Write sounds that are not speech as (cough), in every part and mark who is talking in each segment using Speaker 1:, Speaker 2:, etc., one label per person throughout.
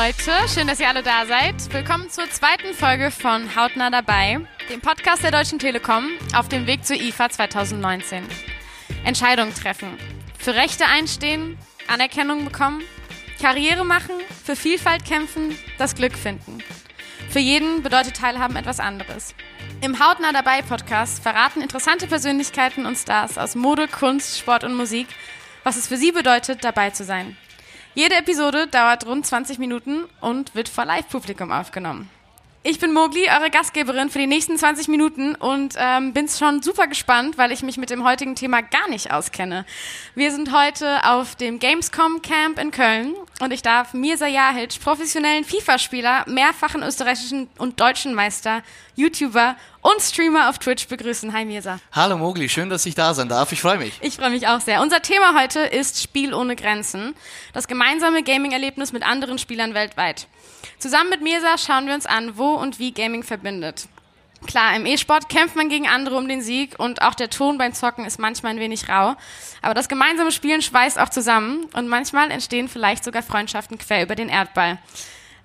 Speaker 1: Leute, schön, dass ihr alle da seid. Willkommen zur zweiten Folge von Hautnah dabei, dem Podcast der Deutschen Telekom auf dem Weg zur IFA 2019. Entscheidungen treffen, für Rechte einstehen, Anerkennung bekommen, Karriere machen, für Vielfalt kämpfen, das Glück finden. Für jeden bedeutet Teilhaben etwas anderes. Im Hautnah dabei Podcast verraten interessante Persönlichkeiten und Stars aus Mode, Kunst, Sport und Musik, was es für sie bedeutet, dabei zu sein. Jede Episode dauert rund 20 Minuten und wird vor Live-Publikum aufgenommen. Ich bin Mogli, eure Gastgeberin für die nächsten 20 Minuten und ähm, bin schon super gespannt, weil ich mich mit dem heutigen Thema gar nicht auskenne. Wir sind heute auf dem Gamescom Camp in Köln und ich darf Mirza Jahic, professionellen FIFA-Spieler, mehrfachen österreichischen und deutschen Meister, YouTuber und Streamer auf Twitch begrüßen. Hi Mirza.
Speaker 2: Hallo Mogli, schön, dass ich da sein darf. Ich freue mich.
Speaker 1: Ich freue mich auch sehr. Unser Thema heute ist Spiel ohne Grenzen. Das gemeinsame Gaming-Erlebnis mit anderen Spielern weltweit. Zusammen mit Mirza schauen wir uns an, wo und wie Gaming verbindet. Klar, im E-Sport kämpft man gegen andere um den Sieg und auch der Ton beim Zocken ist manchmal ein wenig rau. Aber das gemeinsame Spielen schweißt auch zusammen und manchmal entstehen vielleicht sogar Freundschaften quer über den Erdball.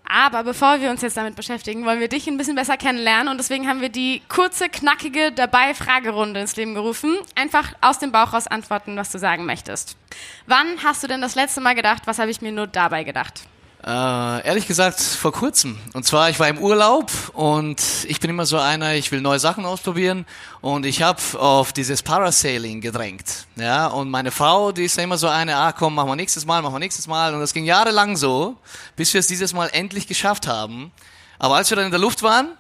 Speaker 1: Aber bevor wir uns jetzt damit beschäftigen, wollen wir dich ein bisschen besser kennenlernen und deswegen haben wir die kurze, knackige Dabei-Fragerunde ins Leben gerufen. Einfach aus dem Bauch raus antworten, was du sagen möchtest. Wann hast du denn das letzte Mal gedacht, was habe ich mir nur dabei gedacht?
Speaker 2: Äh, ehrlich gesagt, vor kurzem. Und zwar, ich war im Urlaub und ich bin immer so einer, ich will neue Sachen ausprobieren und ich habe auf dieses Parasailing gedrängt. Ja, und meine Frau, die ist ja immer so eine, ah komm, machen wir nächstes Mal, machen wir nächstes Mal. Und das ging jahrelang so, bis wir es dieses Mal endlich geschafft haben. Aber als wir dann in der Luft waren,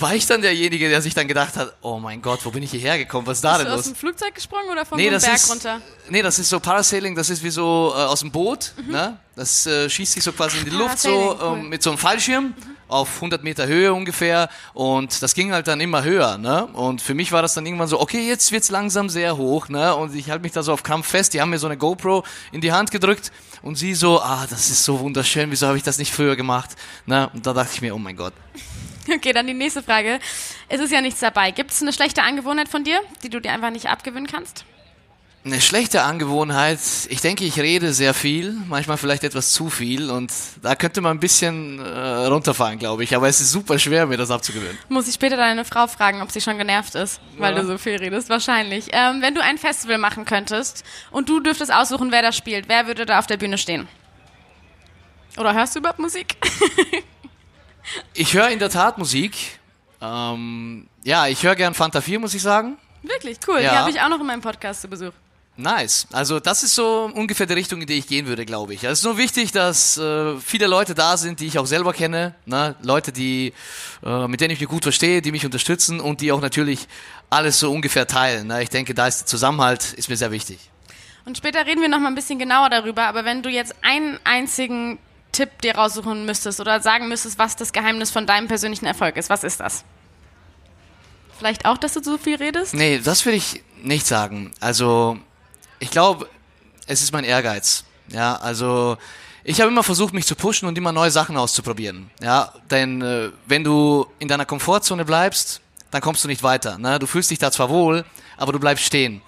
Speaker 2: war ich dann derjenige, der sich dann gedacht hat, oh mein Gott, wo bin ich hierher gekommen? Was ist da
Speaker 1: Bist
Speaker 2: denn
Speaker 1: du
Speaker 2: los?
Speaker 1: aus dem Flugzeug gesprungen oder vom
Speaker 2: Nee,
Speaker 1: Berg
Speaker 2: ist,
Speaker 1: runter?
Speaker 2: nee, das ist so Parasailing, das ist wie so äh, aus dem Boot, ne? Das äh, schießt sich so quasi in die Luft so
Speaker 1: Mhm. Parasailing, cool.
Speaker 2: mit so einem Fallschirm auf 100 Meter Höhe ungefähr und das ging halt dann immer höher, ne? Und für mich war das dann irgendwann so, okay, jetzt wird's langsam sehr hoch, ne? Und ich halte mich da so auf Krampf fest, die haben mir so eine GoPro in die Hand gedrückt und sie so, ah, das ist so wunderschön, wieso habe ich das nicht früher gemacht, ne? Und da dachte ich mir, oh mein Gott. (laughs)
Speaker 1: Okay, dann die nächste Frage. Es ist ja nichts dabei. Gibt es eine schlechte Angewohnheit von dir, die du dir einfach nicht abgewöhnen kannst?
Speaker 2: Eine schlechte Angewohnheit. Ich denke, ich rede sehr viel, manchmal vielleicht etwas zu viel und da könnte man ein bisschen äh, runterfahren, glaube ich. Aber es ist super schwer, mir das abzugewöhnen.
Speaker 1: Muss ich später deine Frau fragen, ob sie schon genervt ist, weil
Speaker 2: Ja.
Speaker 1: du so viel redest? Wahrscheinlich. Ähm, wenn du ein Festival machen könntest und du dürftest aussuchen, wer das spielt, wer würde da auf der Bühne stehen? Oder hörst du überhaupt Musik? (laughs)
Speaker 2: Ich höre in der Tat Musik. Ähm, ja, ich höre gern Fanta 4, muss ich sagen.
Speaker 1: Wirklich, cool. Die
Speaker 2: Ja.
Speaker 1: habe ich auch noch in meinem Podcast zu Besuch.
Speaker 2: Nice. Also das ist so ungefähr die Richtung, in die ich gehen würde, glaube ich. Also Es ist nur wichtig, dass äh, viele Leute da sind, die ich auch selber kenne. Ne? Leute, die, äh, mit denen ich mich gut verstehe, die mich unterstützen und die auch natürlich alles so ungefähr teilen. Ne? Ich denke, da ist der Zusammenhalt ist mir sehr wichtig.
Speaker 1: Und später reden wir noch mal ein bisschen genauer darüber, aber wenn du jetzt einen einzigen Tipp dir raussuchen müsstest oder sagen müsstest, was das Geheimnis von deinem persönlichen Erfolg ist, was ist das? Vielleicht auch, dass du so viel redest?
Speaker 2: Nee, das will ich nicht sagen. Also, ich glaube, es ist mein Ehrgeiz. Ja, also ich habe immer versucht, mich zu pushen und immer neue Sachen auszuprobieren. Ja, denn äh, wenn du in deiner Komfortzone bleibst, dann kommst du nicht weiter. Ne? Du fühlst dich da zwar wohl, aber du bleibst stehen.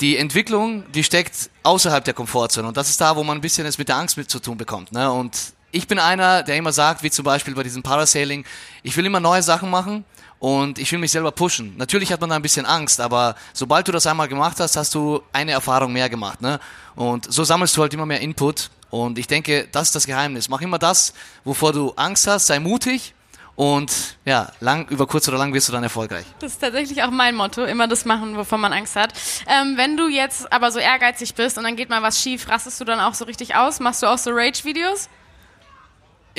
Speaker 2: Die Entwicklung, die steckt außerhalb der Komfortzone und das ist da, wo man ein bisschen es mit der Angst mit zu tun bekommt. Ne? Und ich bin einer, der immer sagt, wie zum Beispiel bei diesem Parasailing, ich will immer neue Sachen machen und ich will mich selber pushen. Natürlich hat man da ein bisschen Angst, aber sobald du das einmal gemacht hast, hast du eine Erfahrung mehr gemacht. Ne? Und so sammelst du halt immer mehr Input. Und ich denke, das ist das Geheimnis. Mach immer das, wovor du Angst hast, sei mutig und ja, lang, über kurz oder lang wirst du dann erfolgreich.
Speaker 1: Das ist tatsächlich auch mein Motto, immer das machen, wovon man Angst hat. Ähm, wenn du jetzt aber so ehrgeizig bist und dann geht mal was schief, rastest du dann auch so richtig aus? Machst du auch so Rage-Videos?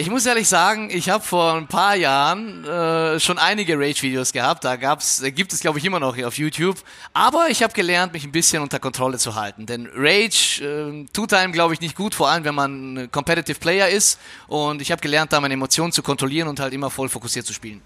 Speaker 2: Ich muss ehrlich sagen, ich habe vor ein paar Jahren äh, schon einige Rage-Videos gehabt. Da gab's, äh, gibt es, glaube ich, immer noch auf YouTube. Aber ich habe gelernt, mich ein bisschen unter Kontrolle zu halten. Denn Rage äh, tut einem, glaube ich, nicht gut, vor allem wenn man ein Competitive Player ist. Und ich habe gelernt, da meine Emotionen zu kontrollieren und halt immer voll fokussiert zu spielen.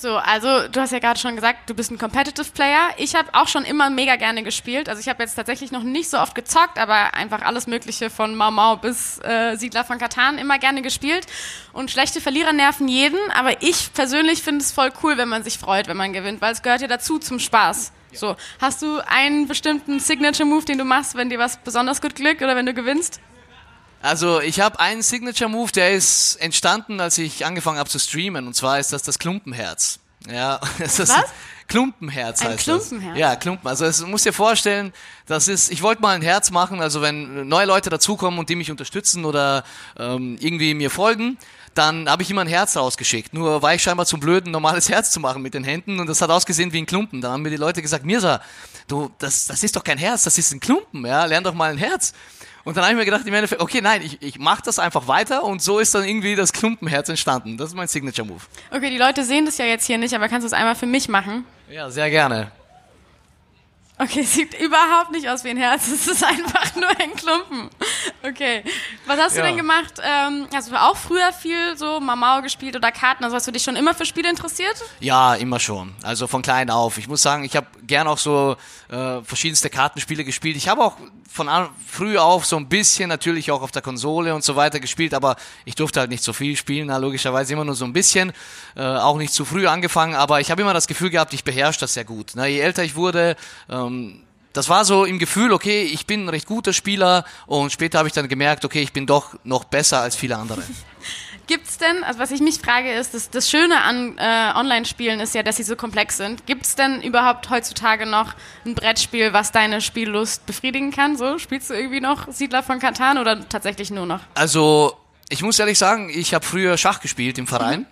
Speaker 1: So, also du hast ja gerade schon gesagt, du bist ein Competitive Player. Ich habe auch schon immer mega gerne gespielt. Also ich habe jetzt tatsächlich noch nicht so oft gezockt, aber einfach alles Mögliche von Mau Mau bis äh, Siedler von Katan immer gerne gespielt. Und schlechte Verlierer nerven jeden, aber ich persönlich finde es voll cool, wenn man sich freut, wenn man gewinnt, weil es gehört ja dazu zum Spaß. So, hast du einen bestimmten Signature Move, den du machst, wenn dir was besonders gut glückt oder wenn du gewinnst?
Speaker 2: Also ich habe einen Signature-Move, der ist entstanden, als ich angefangen habe zu streamen. Und zwar ist das das Klumpenherz. Ja, (laughs) das ist
Speaker 1: Was?
Speaker 2: Klumpenherz
Speaker 1: Ein
Speaker 2: heißt
Speaker 1: Klumpenherz?
Speaker 2: das. Ja, Klumpen. Also es muss dir vorstellen, das ist, ich wollte mal ein Herz machen, also wenn neue Leute dazukommen und die mich unterstützen oder ähm, irgendwie mir folgen, dann habe ich immer ein Herz rausgeschickt. Nur war ich scheinbar zu blöd, ein normales (laughs) Herz zu machen mit den Händen und das hat ausgesehen wie ein Klumpen. Dann haben mir die Leute gesagt, Mirsa, du, das, das ist doch kein Herz, das ist ein Klumpen, ja, lern doch mal ein Herz. Und dann habe ich mir gedacht, im Endeffekt, okay, nein, ich, ich mache das einfach weiter und so ist dann irgendwie das Klumpenherz entstanden. Das ist mein Signature-Move.
Speaker 1: Okay, die Leute sehen das ja jetzt hier nicht, aber kannst du es einmal für mich machen?
Speaker 2: Ja, sehr gerne.
Speaker 1: Okay, sieht überhaupt nicht aus wie ein Herz. (laughs) Es ist einfach nur ein Klumpen. Okay. Was hast du
Speaker 2: Ja.
Speaker 1: denn gemacht? Ähm, hast du auch früher viel so Mamau gespielt oder Karten? Also hast du dich schon immer für Spiele interessiert?
Speaker 2: Ja, immer schon. Also von klein auf. Ich muss sagen, ich habe gern auch so äh, verschiedenste Kartenspiele gespielt. Ich habe auch von an, früh auf so ein bisschen natürlich auch auf der Konsole und so weiter gespielt, aber ich durfte halt nicht so viel spielen, na, logischerweise immer nur so ein bisschen. Äh, auch nicht zu früh angefangen, aber ich habe immer das Gefühl gehabt, ich beherrsche das sehr gut. Na, je älter ich wurde, ähm, das war so im Gefühl, okay, ich bin ein recht guter Spieler und später habe ich dann gemerkt, okay, ich bin doch noch besser als viele andere. (laughs)
Speaker 1: Gibt's denn, also was ich mich frage ist, das, das Schöne an äh, Online-Spielen ist ja, dass sie so komplex sind. Gibt's denn überhaupt heutzutage noch ein Brettspiel, was deine Spiellust befriedigen kann? So, spielst du irgendwie noch Siedler von Katan oder tatsächlich nur noch?
Speaker 2: Also, ich muss ehrlich sagen, ich habe früher Schach gespielt im Verein.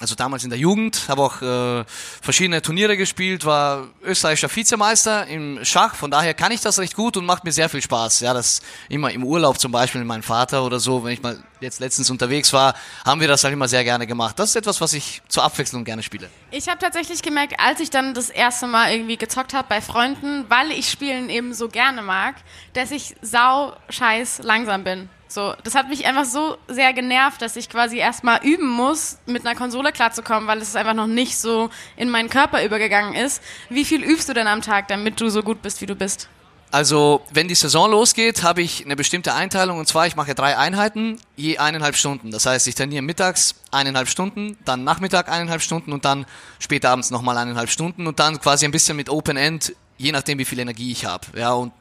Speaker 2: Also damals in der Jugend, habe auch äh, verschiedene Turniere gespielt, war österreichischer Vizemeister im Schach, von daher kann ich das recht gut und macht mir sehr viel Spaß. Ja, das immer im Urlaub zum Beispiel mit meinem Vater oder so, wenn ich mal jetzt letztens unterwegs war, haben wir das halt immer sehr gerne gemacht. Das ist etwas, was ich zur Abwechslung gerne spiele.
Speaker 1: Ich habe tatsächlich gemerkt, als ich dann das erste Mal irgendwie gezockt habe bei Freunden, weil ich Spielen eben so gerne mag, dass ich sau scheiß langsam bin. So, das hat mich einfach so sehr genervt, dass ich quasi erstmal üben muss, mit einer Konsole klarzukommen, weil es einfach noch nicht so in meinen Körper übergegangen ist. Wie viel übst du denn am Tag, damit du so gut bist, wie du bist?
Speaker 2: Also, wenn die Saison losgeht, habe ich eine bestimmte Einteilung und zwar, ich mache drei Einheiten, je eineinhalb Stunden. Das heißt, ich trainiere mittags eineinhalb Stunden, dann Nachmittag eineinhalb Stunden und dann später abends nochmal eineinhalb Stunden und dann quasi ein bisschen mit Open End, je nachdem, wie viel Energie ich habe. Ja, und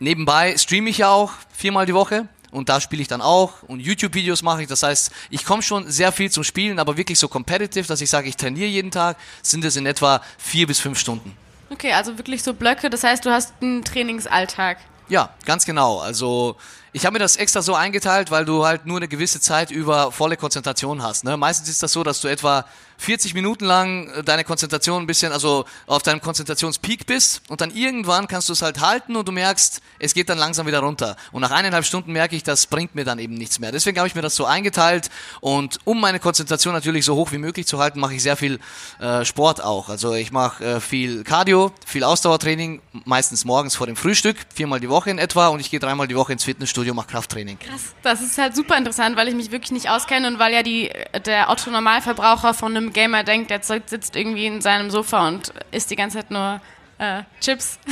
Speaker 2: nebenbei streame ich ja auch viermal die Woche und da spiele ich dann auch und YouTube-Videos mache ich. Das heißt, ich komme schon sehr viel zum Spielen, aber wirklich so competitive, dass ich sage, ich trainiere jeden Tag, sind es in etwa vier bis fünf Stunden.
Speaker 1: Okay, also wirklich so Blöcke, das heißt, du hast einen Trainingsalltag.
Speaker 2: Ja, ganz genau. Also ich habe mir das extra so eingeteilt, weil du halt nur eine gewisse Zeit über volle Konzentration hast. Ne? Meistens ist das so, dass du etwa 40 Minuten lang äh, deine Konzentration ein bisschen, also auf deinem Konzentrationspeak bist und dann irgendwann kannst du es halt halten und du merkst, es geht dann langsam wieder runter. Und nach eineinhalb Stunden merke ich, das bringt mir dann eben nichts mehr. Deswegen habe ich mir das so eingeteilt und um meine Konzentration natürlich so hoch wie möglich zu halten, mache ich sehr viel äh, Sport auch. Also ich mache äh, viel Cardio, viel Ausdauertraining, meistens morgens vor dem Frühstück, viermal die Woche in etwa und ich gehe dreimal die Woche ins Fitnessstudio, mache Krafttraining.
Speaker 1: Krass. Das ist halt super interessant, weil ich mich wirklich nicht auskenne und weil ja die, der Otto-Normalverbraucher von einem Gamer denkt, der sitzt irgendwie in seinem Sofa und isst die ganze Zeit nur äh, Chips. (laughs)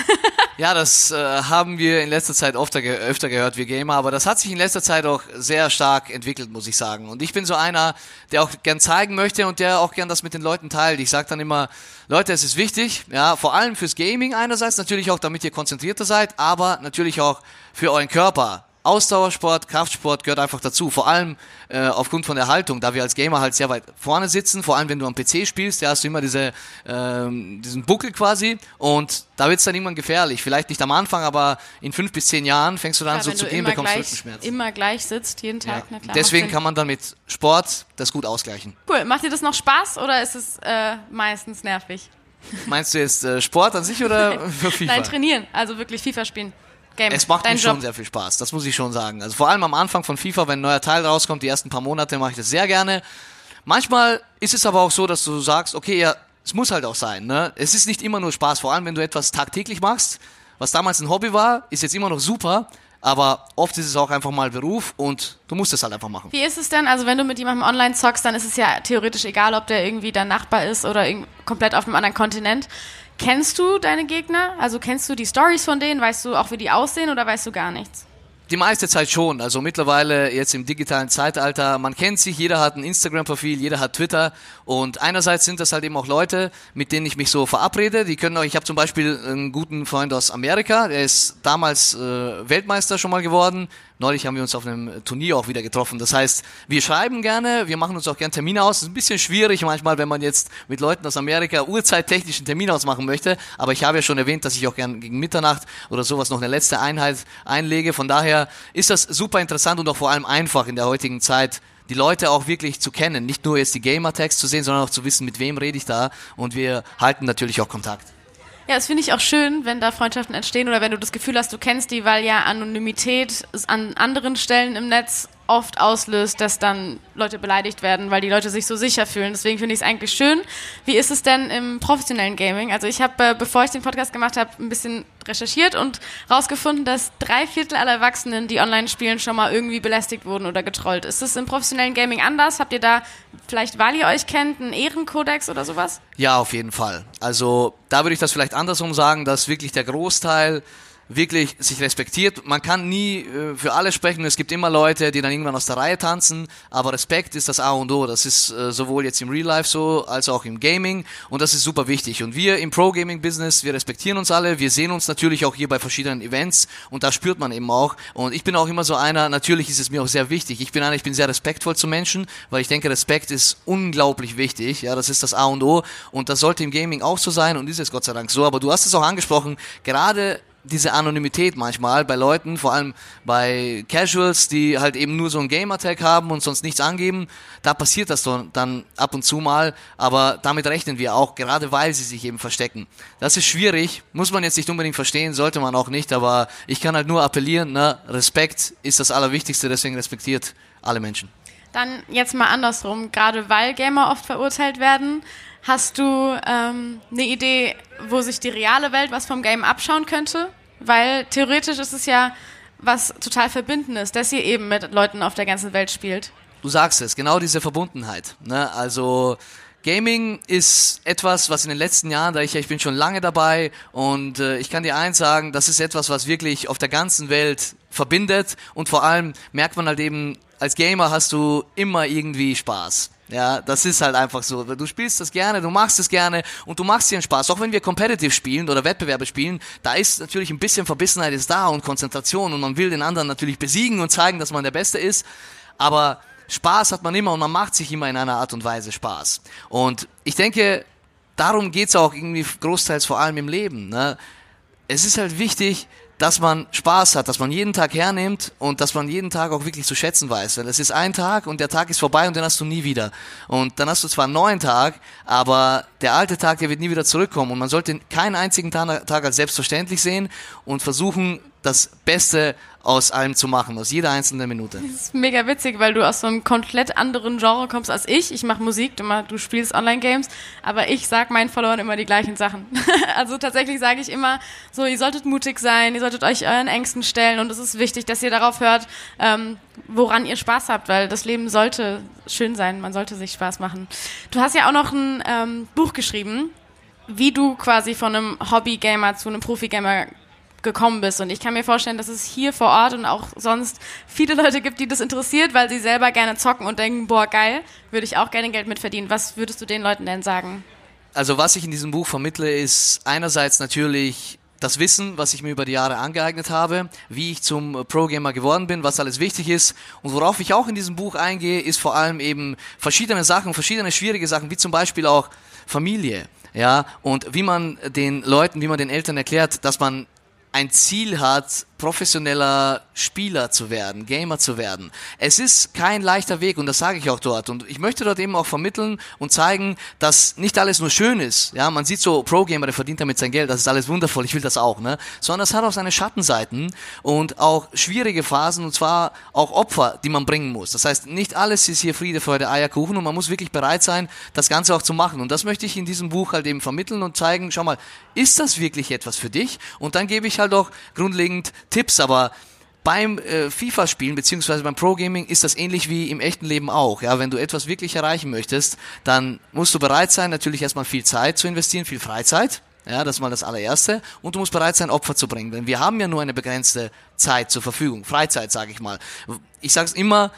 Speaker 2: Ja, das äh, haben wir in letzter Zeit öfter, ge öfter gehört, wir Gamer, aber das hat sich in letzter Zeit auch sehr stark entwickelt, muss ich sagen. Und ich bin so einer, der auch gern zeigen möchte und der auch gern das mit den Leuten teilt. Ich sage dann immer, Leute, es ist wichtig, ja, vor allem fürs Gaming einerseits, natürlich auch, damit ihr konzentrierter seid, aber natürlich auch für euren Körper. Ausdauersport, Kraftsport gehört einfach dazu. Vor allem äh, aufgrund von der Haltung, da wir als Gamer halt sehr weit vorne sitzen. Vor allem, wenn du am PC spielst, da hast du immer diese, ähm, diesen Buckel quasi. Und da wird's dann irgendwann gefährlich. Vielleicht nicht am Anfang, aber in fünf bis zehn Jahren fängst du dann
Speaker 1: Ja,
Speaker 2: so zu gehen, bekommst
Speaker 1: gleich,
Speaker 2: Rückenschmerzen.
Speaker 1: immer gleich sitzt, jeden
Speaker 2: Ja.
Speaker 1: Tag. Na klar,
Speaker 2: Deswegen kann man dann mit Sport das gut ausgleichen.
Speaker 1: Cool. Macht dir das noch Spaß oder ist es äh, meistens nervig?
Speaker 2: Meinst du jetzt äh, Sport an sich oder (laughs) für FIFA?
Speaker 1: Nein, trainieren. Also wirklich FIFA spielen. Game.
Speaker 2: Es macht
Speaker 1: Dein
Speaker 2: mir
Speaker 1: Job.
Speaker 2: schon sehr viel Spaß, das muss ich schon sagen. Also vor allem am Anfang von FIFA, wenn ein neuer Teil rauskommt, die ersten paar Monate mache ich das sehr gerne. Manchmal ist es aber auch so, dass du sagst, okay, ja, es muss halt auch sein. Ne? Es ist nicht immer nur Spaß, vor allem wenn du etwas tagtäglich machst. Was damals ein Hobby war, ist jetzt immer noch super, aber oft ist es auch einfach mal Beruf und du musst es halt einfach machen.
Speaker 1: Wie ist es denn? Also wenn du mit jemandem online zockst, dann ist es ja theoretisch egal, ob der irgendwie dein Nachbar ist oder komplett auf einem anderen Kontinent. Kennst du deine Gegner? Also kennst du die Stories von denen? Weißt du auch, wie die aussehen oder weißt du gar nichts?
Speaker 2: Die meiste Zeit schon. Also mittlerweile jetzt im digitalen Zeitalter, man kennt sich, jeder hat ein Instagram-Profil, jeder hat Twitter und einerseits sind das halt eben auch Leute, mit denen ich mich so verabrede. Die können auch, ich habe zum Beispiel einen guten Freund aus Amerika, der ist damals äh, Weltmeister schon mal geworden, Neulich haben wir uns auf einem Turnier auch wieder getroffen. Das heißt, wir schreiben gerne, wir machen uns auch gerne Termine aus. Das ist ein bisschen schwierig manchmal, wenn man jetzt mit Leuten aus Amerika uhrzeittechnischen Termin ausmachen möchte. Aber ich habe ja schon erwähnt, dass ich auch gerne gegen Mitternacht oder sowas noch eine letzte Einheit einlege. Von daher ist das super interessant und auch vor allem einfach in der heutigen Zeit, die Leute auch wirklich zu kennen. Nicht nur jetzt die Gamer-Tags zu sehen, sondern auch zu wissen, mit wem rede ich da. Und wir halten natürlich auch Kontakt.
Speaker 1: Ja, das finde ich auch schön, wenn da Freundschaften entstehen oder wenn du das Gefühl hast, du kennst die, weil ja Anonymität an anderen Stellen im Netz oft auslöst, dass dann Leute beleidigt werden, weil die Leute sich so sicher fühlen. Deswegen finde ich es eigentlich schön. Wie ist es denn im professionellen Gaming? Also ich habe, äh, bevor ich den Podcast gemacht habe, ein bisschen recherchiert und rausgefunden, dass drei Viertel aller Erwachsenen, die online spielen, schon mal irgendwie belästigt wurden oder getrollt. Ist es im professionellen Gaming anders? Habt ihr da vielleicht, weil ihr euch kennt, einen Ehrenkodex oder sowas?
Speaker 2: Ja, auf jeden Fall. Also da würde ich das vielleicht andersrum sagen, dass wirklich der Großteil wirklich sich respektiert. Man kann nie äh, für alle sprechen. Es gibt immer Leute, die dann irgendwann aus der Reihe tanzen. Aber Respekt ist das A und O. Das ist äh, sowohl jetzt im Real Life so als auch im Gaming. Und das ist super wichtig. Und wir im Pro Gaming Business, wir respektieren uns alle. Wir sehen uns natürlich auch hier bei verschiedenen Events. Und da spürt man eben auch. Und ich bin auch immer so einer. Natürlich ist es mir auch sehr wichtig. Ich bin einer, ich bin sehr respektvoll zu Menschen, weil ich denke, Respekt ist unglaublich wichtig. Ja, das ist das A und O. Und das sollte im Gaming auch so sein. Und ist es Gott sei Dank so. Aber du hast es auch angesprochen. Gerade diese Anonymität manchmal bei Leuten, vor allem bei Casuals, die halt eben nur so ein Gamertag haben und sonst nichts angeben, da passiert das dann ab und zu mal, aber damit rechnen wir auch, gerade weil sie sich eben verstecken. Das ist schwierig, muss man jetzt nicht unbedingt verstehen, sollte man auch nicht, aber ich kann halt nur appellieren, ne, Respekt ist das Allerwichtigste, deswegen respektiert alle Menschen.
Speaker 1: Dann jetzt mal andersrum, gerade weil Gamer oft verurteilt werden, Hast du ähm, eine Idee, wo sich die reale Welt was vom Game abschauen könnte? Weil theoretisch ist es ja was total Verbindendes, dass ihr eben mit Leuten auf der ganzen Welt spielt.
Speaker 2: Du sagst es, genau diese Verbundenheit. Ne? Also Gaming ist etwas, was in den letzten Jahren, da ich, ich bin schon lange dabei und äh, ich kann dir eins sagen, das ist etwas, was wirklich auf der ganzen Welt verbindet und vor allem merkt man halt eben, als Gamer hast du immer irgendwie Spaß. Ja, das ist halt einfach so. Du spielst das gerne, du machst es gerne und du machst dir einen Spaß. Auch wenn wir competitive spielen oder Wettbewerbe spielen, da ist natürlich ein bisschen Verbissenheit ist da und Konzentration und man will den anderen natürlich besiegen und zeigen, dass man der Beste ist. Aber Spaß hat man immer und man macht sich immer in einer Art und Weise Spaß. Und ich denke, darum geht's auch irgendwie großteils vor allem im Leben. Ne? Es ist halt wichtig, dass man Spaß hat, dass man jeden Tag hernimmt und dass man jeden Tag auch wirklich zu schätzen weiß. Weil es ist ein Tag und der Tag ist vorbei und den hast du nie wieder. Und dann hast du zwar einen neuen Tag, aber der alte Tag, der wird nie wieder zurückkommen. Und man sollte keinen einzigen Tag als selbstverständlich sehen und versuchen, das Beste aus allem zu machen, aus jeder einzelnen Minute.
Speaker 1: Das ist mega witzig, weil du aus so einem komplett anderen Genre kommst als ich. Ich mache Musik, du, spielst Online-Games, aber ich sag meinen Followern immer die gleichen Sachen. (laughs) also tatsächlich sage ich immer so, ihr solltet mutig sein, ihr solltet euch euren Ängsten stellen und es ist wichtig, dass ihr darauf hört, ähm, woran ihr Spaß habt, weil das Leben sollte schön sein, man sollte sich Spaß machen. Du hast ja auch noch ein ähm, Buch geschrieben, wie du quasi von einem Hobby-Gamer zu einem Profi-Gamer gekommen bist. Und ich kann mir vorstellen, dass es hier vor Ort und auch sonst viele Leute gibt, die das interessiert, weil sie selber gerne zocken und denken, boah, geil, würde ich auch gerne Geld mitverdienen. Was würdest du den Leuten denn sagen?
Speaker 2: Also was ich in diesem Buch vermittle, ist einerseits natürlich das Wissen, was ich mir über die Jahre angeeignet habe, wie ich zum Pro-Gamer geworden bin, was alles wichtig ist. Und worauf ich auch in diesem Buch eingehe, ist vor allem eben verschiedene Sachen, verschiedene schwierige Sachen, wie zum Beispiel auch Familie. Ja, und wie man den Leuten, wie man den Eltern erklärt, dass man ein Ziel hat, professioneller Spieler zu werden, Gamer zu werden. Es ist kein leichter Weg und das sage ich auch dort. Und ich möchte dort eben auch vermitteln und zeigen, dass nicht alles nur schön ist. Ja, man sieht so Pro-Gamer, der verdient damit sein Geld, das ist alles wundervoll, ich will das auch, ne? Sondern es hat auch seine Schattenseiten und auch schwierige Phasen und zwar auch Opfer, die man bringen muss. Das heißt, nicht alles ist hier Friede, Freude, Eierkuchen und man muss wirklich bereit sein, das Ganze auch zu machen. Und das möchte ich in diesem Buch halt eben vermitteln und zeigen, schau mal, ist das wirklich etwas für dich? Und dann gebe ich halt auch grundlegend Tipps, aber beim äh, FIFA-Spielen beziehungsweise beim Pro-Gaming ist das ähnlich wie im echten Leben auch. Ja, wenn du etwas wirklich erreichen möchtest, dann musst du bereit sein, natürlich erstmal viel Zeit zu investieren, viel Freizeit. Ja, das ist mal das allererste. Und du musst bereit sein, Opfer zu bringen. Denn wir haben ja nur eine begrenzte Zeit zur Verfügung. Freizeit, sage ich mal. Ich sage es immer,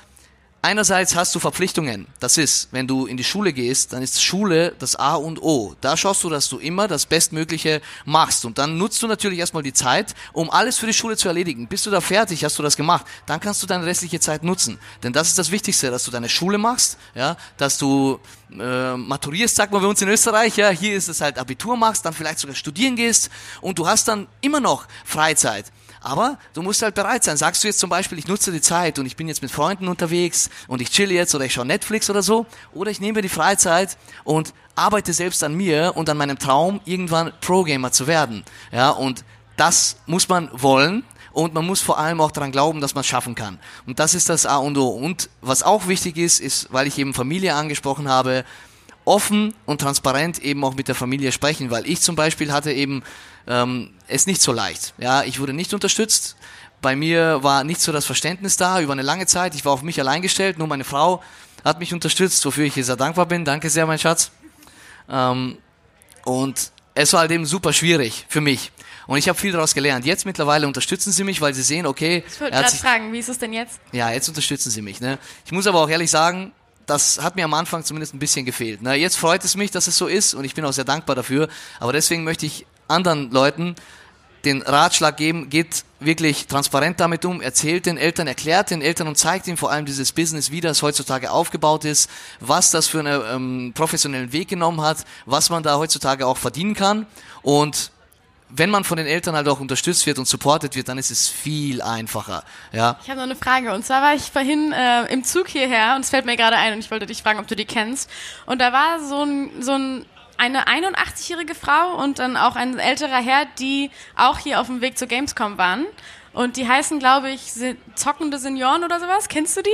Speaker 2: Einerseits hast du Verpflichtungen. Das ist, wenn du in die Schule gehst, dann ist Schule das A und O. Da schaust du, dass du immer das Bestmögliche machst. Und dann nutzt du natürlich erstmal die Zeit, um alles für die Schule zu erledigen. Bist du da fertig, hast du das gemacht, dann kannst du deine restliche Zeit nutzen. Denn das ist das Wichtigste, dass du deine Schule machst, ja, dass du äh, maturierst, sagt man bei uns in Österreich, ja, hier ist es halt Abitur machst, dann vielleicht sogar studieren gehst und du hast dann immer noch Freizeit. Aber du musst halt bereit sein. Sagst du jetzt zum Beispiel, ich nutze die Zeit und ich bin jetzt mit Freunden unterwegs und ich chill jetzt oder ich schaue Netflix oder so, oder ich nehme die Freizeit und arbeite selbst an mir und an meinem Traum, irgendwann Pro-Gamer zu werden. Ja, und das muss man wollen und man muss vor allem auch daran glauben, dass man es schaffen kann. Und das ist das A und O. Und was auch wichtig ist, ist, weil ich eben Familie angesprochen habe, offen und transparent eben auch mit der Familie sprechen, weil ich zum Beispiel hatte eben ähm, es nicht so leicht. Ja, ich wurde nicht unterstützt. Bei mir war nicht so das Verständnis da über eine lange Zeit. Ich war auf mich allein gestellt. Nur meine Frau hat mich unterstützt, wofür ich sehr dankbar bin. Danke sehr, mein Schatz. Ähm, und es war halt eben super schwierig für mich. Und ich habe viel daraus gelernt. Jetzt mittlerweile unterstützen sie mich, weil sie sehen, okay.
Speaker 1: Ich wollte gerade fragen, wie ist es denn jetzt?
Speaker 2: Ja, jetzt unterstützen sie mich. Ne? Ich muss aber auch ehrlich sagen, das hat mir am Anfang zumindest ein bisschen gefehlt. Na, jetzt freut es mich, dass es so ist und ich bin auch sehr dankbar dafür. Aber deswegen möchte ich anderen Leuten den Ratschlag geben, geht wirklich transparent damit um, erzählt den Eltern, erklärt den Eltern und zeigt ihnen vor allem dieses Business, wie das heutzutage aufgebaut ist, was das für einen ähm, professionellen Weg genommen hat, was man da heutzutage auch verdienen kann und wenn man von den Eltern halt auch unterstützt wird und supportet wird, dann ist es viel einfacher. Ja.
Speaker 1: Ich habe noch eine Frage. Und zwar war ich vorhin äh, im Zug hierher und es fällt mir gerade ein und ich wollte dich fragen, ob du die kennst. Und da war so ein, so ein eine 81-jährige Frau und dann auch ein älterer Herr, die auch hier auf dem Weg zur Gamescom waren. Und die heißen, glaube ich, zockende Senioren oder sowas. Kennst du die?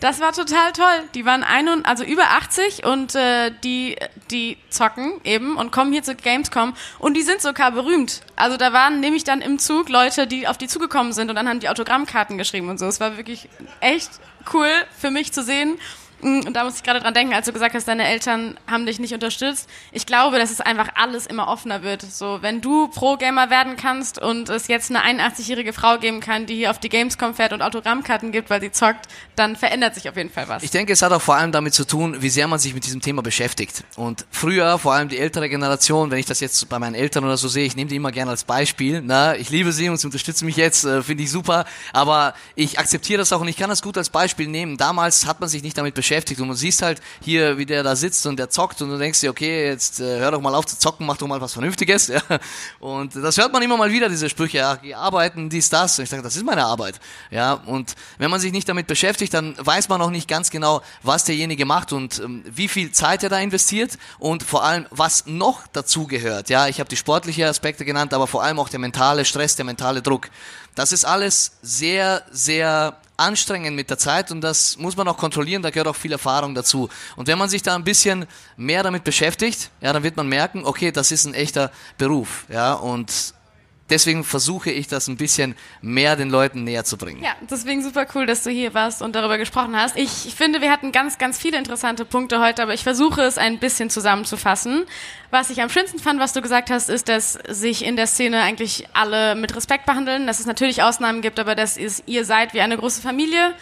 Speaker 1: Das war total toll. Die waren ein und, also über 80 und äh, die, die zocken eben und kommen hier zu Gamescom und die sind sogar berühmt. Also da waren nämlich dann im Zug Leute, die auf die zugekommen sind und dann haben die Autogrammkarten geschrieben und so. Es war wirklich echt cool für mich zu sehen und da muss ich gerade dran denken, als du gesagt hast, deine Eltern haben dich nicht unterstützt. Ich glaube, dass es einfach alles immer offener wird. So, wenn du Pro-Gamer werden kannst und es jetzt eine 81-jährige Frau geben kann, die hier auf die Gamescom fährt und Autogrammkarten gibt, weil sie zockt, dann verändert sich auf jeden Fall was.
Speaker 2: Ich denke, es hat auch vor allem damit zu tun, wie sehr man sich mit diesem Thema beschäftigt. Und früher, vor allem die ältere Generation, wenn ich das jetzt bei meinen Eltern oder so sehe, ich nehme die immer gerne als Beispiel. Na, ich liebe sie und sie unterstützen mich jetzt, äh, finde ich super. Aber ich akzeptiere das auch und ich kann das gut als Beispiel nehmen. Damals hat man sich nicht damit beschäftigt beschäftigt und du siehst halt hier, wie der da sitzt und der zockt und du denkst dir, okay, jetzt äh, hör doch mal auf zu zocken, mach doch mal was Vernünftiges. (laughs) Ja. Und das hört man immer mal wieder, diese Sprüche, ja, die arbeiten, dies, das. Und ich sage, das ist meine Arbeit. Ja, und wenn man sich nicht damit beschäftigt, dann weiß man auch nicht ganz genau, was derjenige macht und ähm, wie viel Zeit er da investiert und vor allem, was noch dazu gehört. Ja, ich habe die sportlichen Aspekte genannt, aber vor allem auch der mentale Stress, der mentale Druck. Das ist alles sehr, sehr anstrengend mit der Zeit und das muss man auch kontrollieren, da gehört auch viel Erfahrung dazu. Und wenn man sich da ein bisschen mehr damit beschäftigt, ja, dann wird man merken, okay, das ist ein echter Beruf, ja, und deswegen versuche ich das ein bisschen mehr den Leuten näher zu bringen.
Speaker 1: Ja, deswegen super cool, dass du hier warst und darüber gesprochen hast. Ich finde, wir hatten ganz, ganz viele interessante Punkte heute, aber ich versuche es ein bisschen zusammenzufassen. Was ich am schönsten fand, was du gesagt hast, ist, dass sich in der Szene eigentlich alle mit Respekt behandeln, dass es natürlich Ausnahmen gibt, aber dass ihr seid wie eine große Familie.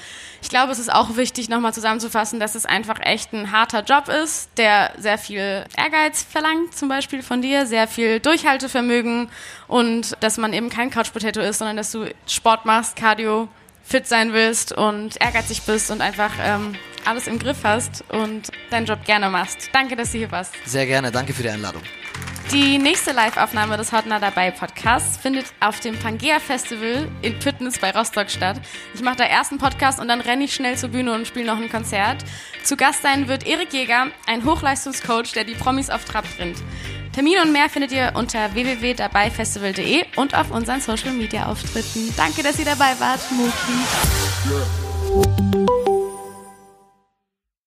Speaker 1: Ich glaube, es ist auch wichtig, nochmal zusammenzufassen, dass es einfach echt ein harter Job ist, der sehr viel Ehrgeiz verlangt, zum Beispiel von dir, sehr viel Durchhaltevermögen und dass man eben kein Couch-Potato ist, sondern dass du Sport machst, Cardio, fit sein willst und ehrgeizig bist und einfach ähm, alles im Griff hast und deinen Job gerne machst. Danke, dass du hier warst.
Speaker 2: Sehr gerne, danke für die Einladung.
Speaker 1: Die nächste Live-Aufnahme des Hotner dabei Podcasts findet auf dem Pangea Festival in Püttens bei Rostock statt. Ich mache da erst einen Podcast und dann renne ich schnell zur Bühne und spiele noch ein Konzert. Zu Gast sein wird Erik Jäger, ein Hochleistungscoach, der die Promis auf Trab bringt. Termine und mehr findet ihr unter www.dabeifestival.de und auf unseren Social Media Auftritten. Danke, dass ihr dabei wart, Muki.